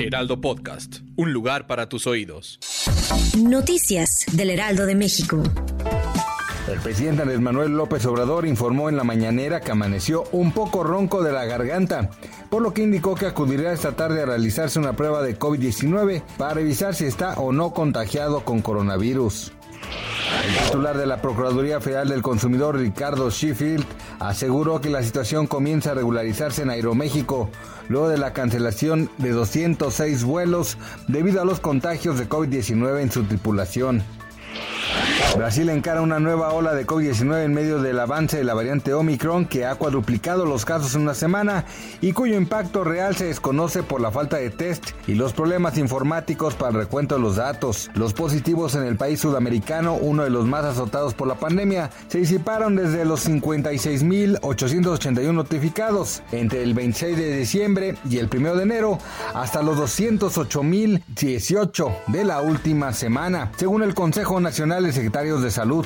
Heraldo Podcast, un lugar para tus oídos. Noticias del Heraldo de México. El presidente Andrés Manuel López Obrador informó en la mañanera que amaneció un poco ronco de la garganta, por lo que indicó que acudirá esta tarde a realizarse una prueba de COVID-19 para revisar si está o no contagiado con coronavirus. El titular de la Procuraduría Federal del Consumidor, Ricardo Sheffield, aseguró que la situación comienza a regularizarse en Aeroméxico luego de la cancelación de 206 vuelos debido a los contagios de COVID-19 en su tripulación. Brasil encara una nueva ola de COVID-19 en medio del avance de la variante Omicron que ha cuadruplicado los casos en una semana y cuyo impacto real se desconoce por la falta de test y los problemas informáticos para el recuento de los datos. Los positivos en el país sudamericano, uno de los más azotados por la pandemia, se disiparon desde los 56.881 notificados entre el 26 de diciembre y el 1 de enero hasta los 208.018 de la última semana, según el Consejo Nacional de Secretarios de Salud.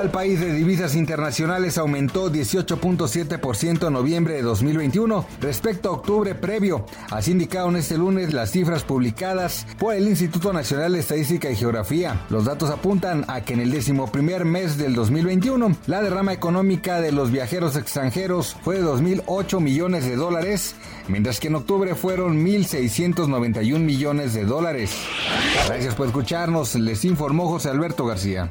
Entrada al país de divisas internacionales aumentó 18.7% en noviembre de 2021 respecto a octubre previo. Así indicaron este lunes las cifras publicadas por el Instituto Nacional de Estadística y Geografía. Los datos apuntan a que en el décimo primer mes del 2021 la derrama económica de los viajeros extranjeros fue de 2.008 millones de dólares, mientras que en octubre fueron 1.691 millones de dólares. Gracias por escucharnos, les informó José Alberto García.